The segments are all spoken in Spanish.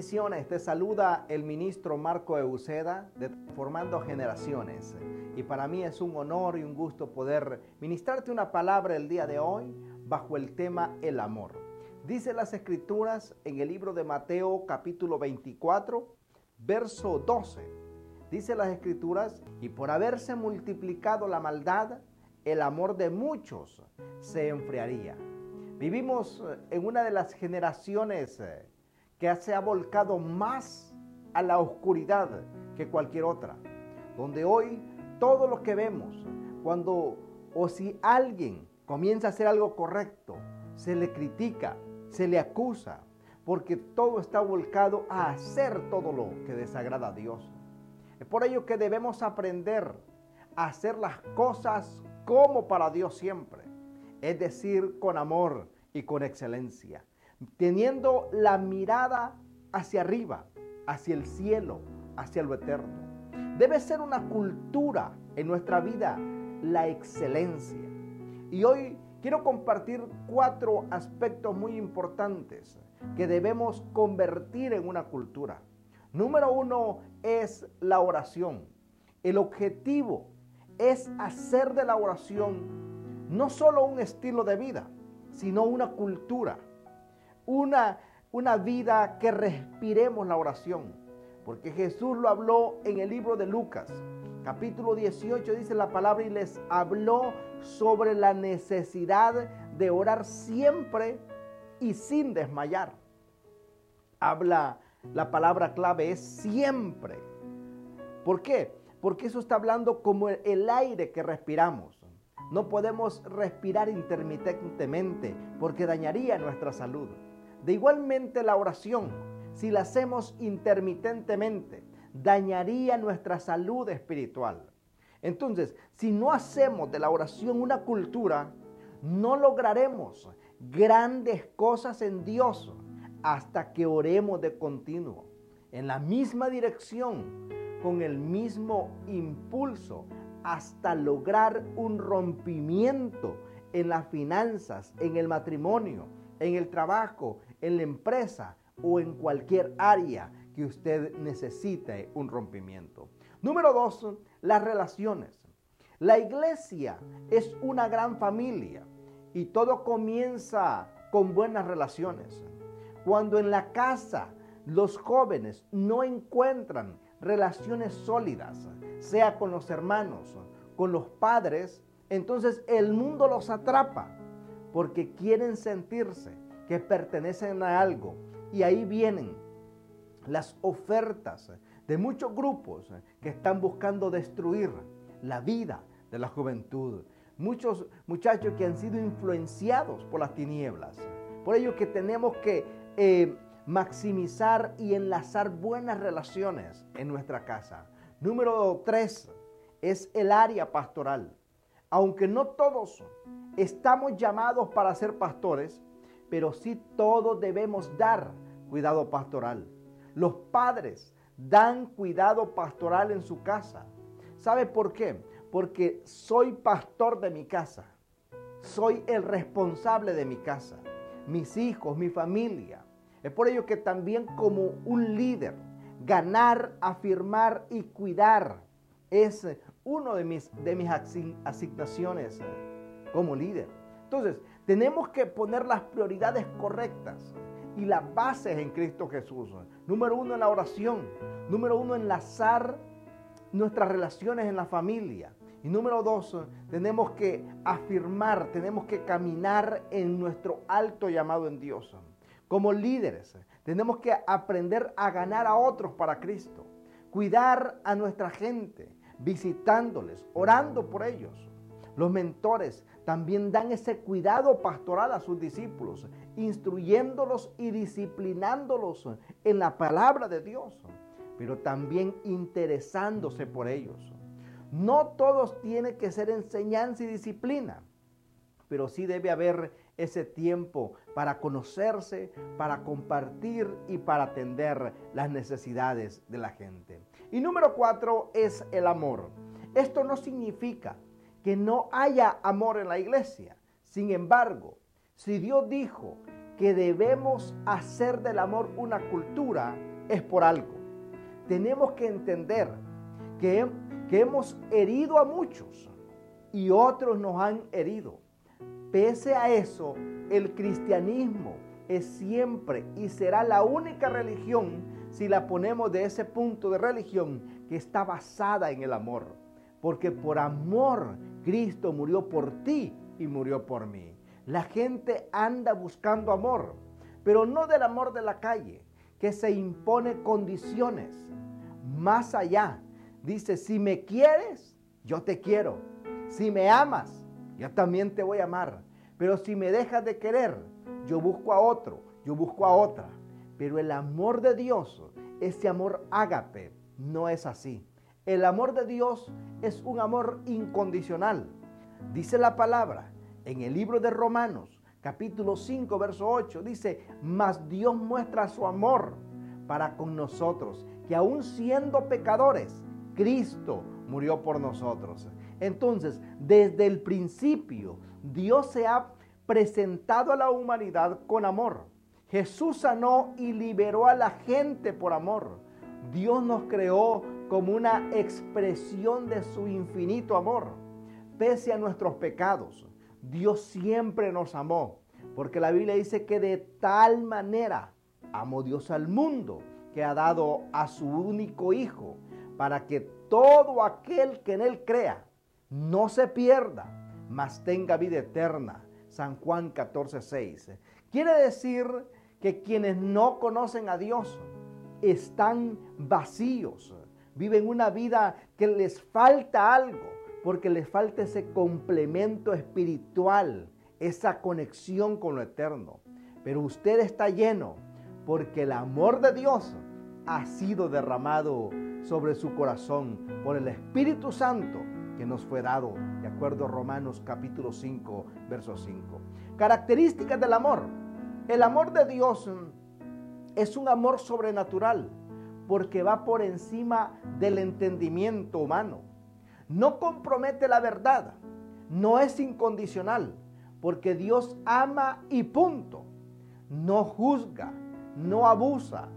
Te saluda el ministro Marco Euseda de Formando Generaciones. Y para mí es un honor y un gusto poder ministrarte una palabra el día de hoy bajo el tema el amor. Dice las escrituras en el libro de Mateo capítulo 24, verso 12. Dice las escrituras, y por haberse multiplicado la maldad, el amor de muchos se enfriaría. Vivimos en una de las generaciones que se ha volcado más a la oscuridad que cualquier otra. Donde hoy todo lo que vemos, cuando o si alguien comienza a hacer algo correcto, se le critica, se le acusa, porque todo está volcado a hacer todo lo que desagrada a Dios. Es por ello que debemos aprender a hacer las cosas como para Dios siempre, es decir, con amor y con excelencia teniendo la mirada hacia arriba, hacia el cielo, hacia lo eterno. Debe ser una cultura en nuestra vida la excelencia. Y hoy quiero compartir cuatro aspectos muy importantes que debemos convertir en una cultura. Número uno es la oración. El objetivo es hacer de la oración no solo un estilo de vida, sino una cultura una, una vida que respiremos la oración. Porque Jesús lo habló en el libro de Lucas, capítulo 18, dice la palabra, y les habló sobre la necesidad de orar siempre y sin desmayar. Habla, la palabra clave es siempre. ¿Por qué? Porque eso está hablando como el aire que respiramos. No podemos respirar intermitentemente porque dañaría nuestra salud. De igualmente la oración, si la hacemos intermitentemente, dañaría nuestra salud espiritual. Entonces, si no hacemos de la oración una cultura, no lograremos grandes cosas en Dios hasta que oremos de continuo, en la misma dirección, con el mismo impulso, hasta lograr un rompimiento en las finanzas, en el matrimonio, en el trabajo, en la empresa o en cualquier área que usted necesite un rompimiento. Número dos, las relaciones. La iglesia es una gran familia y todo comienza con buenas relaciones. Cuando en la casa los jóvenes no encuentran relaciones sólidas, sea con los hermanos, con los padres, entonces el mundo los atrapa porque quieren sentirse que pertenecen a algo. Y ahí vienen las ofertas de muchos grupos que están buscando destruir la vida de la juventud. Muchos muchachos que han sido influenciados por las tinieblas. Por ello que tenemos que eh, maximizar y enlazar buenas relaciones en nuestra casa. Número tres es el área pastoral. Aunque no todos estamos llamados para ser pastores, pero sí todos debemos dar cuidado pastoral. Los padres dan cuidado pastoral en su casa. ¿Sabe por qué? Porque soy pastor de mi casa. Soy el responsable de mi casa, mis hijos, mi familia. Es por ello que también como un líder, ganar, afirmar y cuidar es uno de mis, de mis asignaciones como líder. Entonces, tenemos que poner las prioridades correctas y las bases en Cristo Jesús. Número uno en la oración. Número uno, enlazar nuestras relaciones en la familia. Y número dos, tenemos que afirmar, tenemos que caminar en nuestro alto llamado en Dios. Como líderes, tenemos que aprender a ganar a otros para Cristo. Cuidar a nuestra gente, visitándoles, orando por ellos. Los mentores también dan ese cuidado pastoral a sus discípulos, instruyéndolos y disciplinándolos en la palabra de Dios, pero también interesándose por ellos. No todos tienen que ser enseñanza y disciplina, pero sí debe haber ese tiempo para conocerse, para compartir y para atender las necesidades de la gente. Y número cuatro es el amor. Esto no significa que no haya amor en la iglesia. Sin embargo, si Dios dijo que debemos hacer del amor una cultura, es por algo. Tenemos que entender que, que hemos herido a muchos y otros nos han herido. Pese a eso, el cristianismo es siempre y será la única religión si la ponemos de ese punto de religión que está basada en el amor. Porque por amor Cristo murió por ti y murió por mí. La gente anda buscando amor, pero no del amor de la calle, que se impone condiciones. Más allá, dice, si me quieres, yo te quiero. Si me amas, yo también te voy a amar. Pero si me dejas de querer, yo busco a otro, yo busco a otra. Pero el amor de Dios, ese amor ágape, no es así. El amor de Dios es un amor incondicional. Dice la palabra en el libro de Romanos, capítulo 5, verso 8, dice, mas Dios muestra su amor para con nosotros, que aún siendo pecadores, Cristo murió por nosotros. Entonces, desde el principio, Dios se ha presentado a la humanidad con amor. Jesús sanó y liberó a la gente por amor. Dios nos creó como una expresión de su infinito amor. Pese a nuestros pecados, Dios siempre nos amó, porque la Biblia dice que de tal manera amó Dios al mundo que ha dado a su único Hijo, para que todo aquel que en Él crea no se pierda, mas tenga vida eterna. San Juan 14, 6. Quiere decir que quienes no conocen a Dios están vacíos, viven una vida que les falta algo, porque les falta ese complemento espiritual, esa conexión con lo eterno. Pero usted está lleno porque el amor de Dios ha sido derramado sobre su corazón por el Espíritu Santo que nos fue dado, de acuerdo a Romanos capítulo 5, verso 5. Características del amor. El amor de Dios es un amor sobrenatural porque va por encima del entendimiento humano. No compromete la verdad, no es incondicional, porque Dios ama y punto. No juzga, no abusa,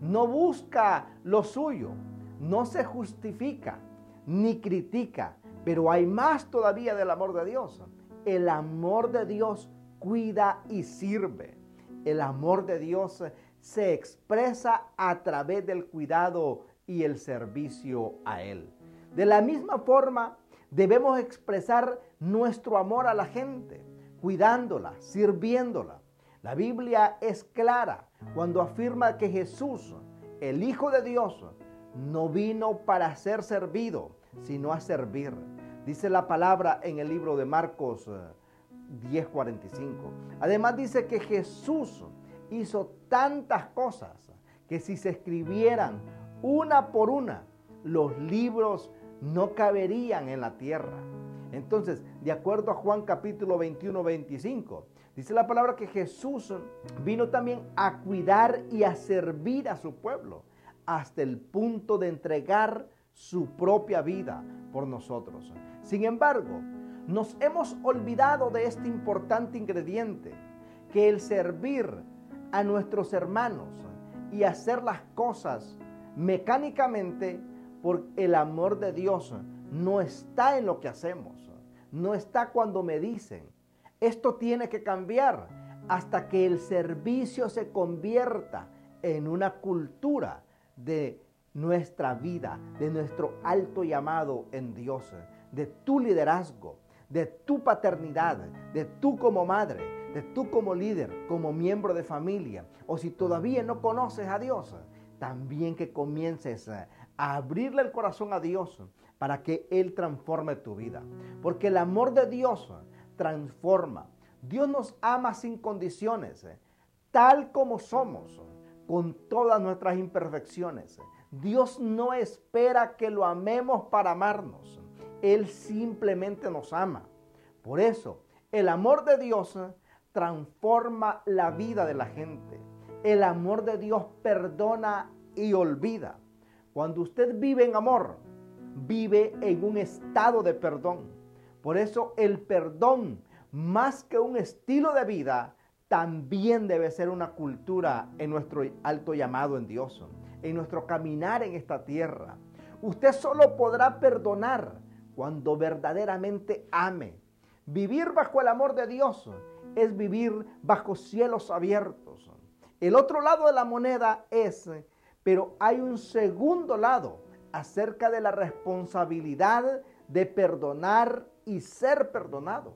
no busca lo suyo, no se justifica, ni critica, pero hay más todavía del amor de Dios. El amor de Dios cuida y sirve. El amor de Dios se expresa a través del cuidado y el servicio a Él. De la misma forma, debemos expresar nuestro amor a la gente, cuidándola, sirviéndola. La Biblia es clara cuando afirma que Jesús, el Hijo de Dios, no vino para ser servido, sino a servir Dice la palabra en el libro de Marcos 10:45. Eh, Además dice que Jesús hizo tantas cosas que si se escribieran una por una, los libros no caberían en la tierra. Entonces, de acuerdo a Juan capítulo 21, 25, dice la palabra que Jesús vino también a cuidar y a servir a su pueblo hasta el punto de entregar su propia vida por nosotros. Sin embargo, nos hemos olvidado de este importante ingrediente, que el servir a nuestros hermanos y hacer las cosas mecánicamente por el amor de Dios no está en lo que hacemos, no está cuando me dicen. Esto tiene que cambiar hasta que el servicio se convierta en una cultura de nuestra vida, de nuestro alto llamado en Dios de tu liderazgo, de tu paternidad, de tú como madre, tú como líder, como miembro de familia, o si todavía no conoces a Dios, también que comiences a abrirle el corazón a Dios para que Él transforme tu vida. Porque el amor de Dios transforma. Dios nos ama sin condiciones, tal como somos, con todas nuestras imperfecciones. Dios no espera que lo amemos para amarnos. Él simplemente nos ama. Por eso, el amor de Dios transforma la vida de la gente. El amor de Dios perdona y olvida. Cuando usted vive en amor, vive en un estado de perdón. Por eso el perdón, más que un estilo de vida, también debe ser una cultura en nuestro alto llamado en Dios. en nuestro caminar en esta tierra. Usted solo podrá perdonar cuando verdaderamente ame. Vivir bajo el amor de Dios es vivir bajo cielos abiertos. El otro lado de la moneda es, pero hay un segundo lado acerca de la responsabilidad de perdonar y ser perdonado.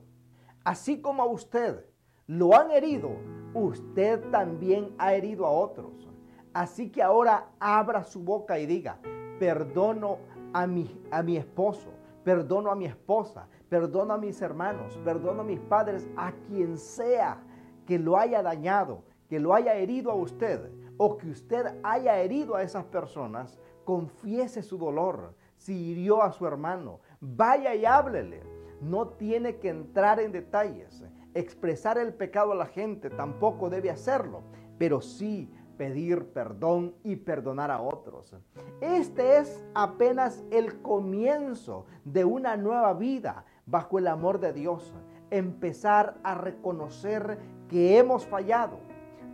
Así como a usted lo han herido, usted también ha herido a otros. Así que ahora abra su boca y diga, perdono a mi, a mi esposo, perdono a mi esposa, perdono a mis hermanos, perdono a mis padres, a quien sea que lo haya dañado, que lo haya herido a usted o que usted haya herido a esas personas, confiese su dolor. Si hirió a su hermano, vaya y háblele. No tiene que entrar en detalles. Expresar el pecado a la gente tampoco debe hacerlo, pero sí pedir perdón y perdonar a otros. Este es apenas el comienzo de una nueva vida bajo el amor de Dios. Empezar a reconocer que hemos fallado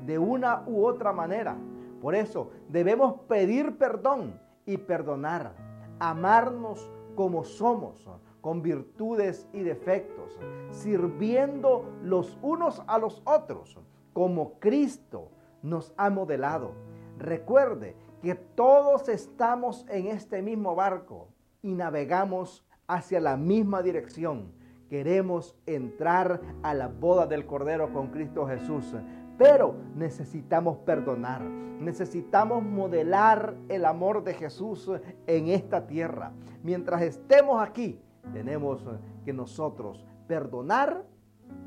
de una u otra manera. Por eso debemos pedir perdón y perdonar, amarnos como somos, con virtudes y defectos, sirviendo los unos a los otros, como Cristo nos ha modelado. Recuerde que todos estamos en este mismo barco y navegamos hacia la misma dirección. Queremos entrar a la boda del Cordero con Cristo Jesús, pero necesitamos perdonar, necesitamos modelar el amor de Jesús en esta tierra. Mientras estemos aquí, tenemos que nosotros perdonar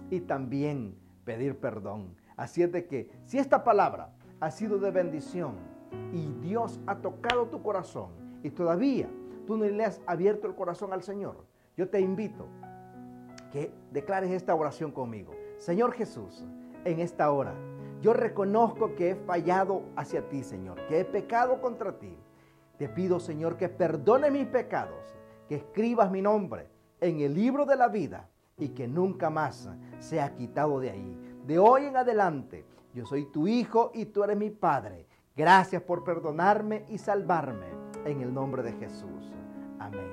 y también pedir perdón. Así es de que si esta palabra ha sido de bendición y Dios ha tocado tu corazón y todavía tú no le has abierto el corazón al Señor, yo te invito que declares esta oración conmigo. Señor Jesús, en esta hora, yo reconozco que he fallado hacia ti, Señor, que he pecado contra ti. Te pido, Señor, que perdone mis pecados, que escribas mi nombre en el libro de la vida y que nunca más sea quitado de ahí. De hoy en adelante, yo soy tu hijo y tú eres mi padre. Gracias por perdonarme y salvarme en el nombre de Jesús. Amén.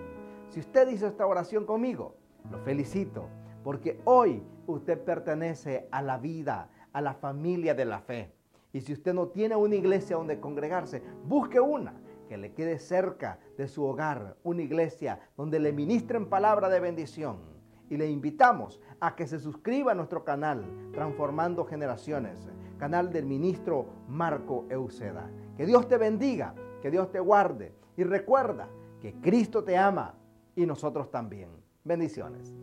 Si usted hizo esta oración conmigo, lo felicito, porque hoy usted pertenece a la vida, a la familia de la fe. Y si usted no tiene una iglesia donde congregarse, busque una que le quede cerca de su hogar, una iglesia donde le ministren palabra de bendición y le invitamos a que se suscriba a nuestro canal Transformando Generaciones, canal del ministro Marco Euceda. Que Dios te bendiga, que Dios te guarde y recuerda que Cristo te ama y nosotros también. Bendiciones.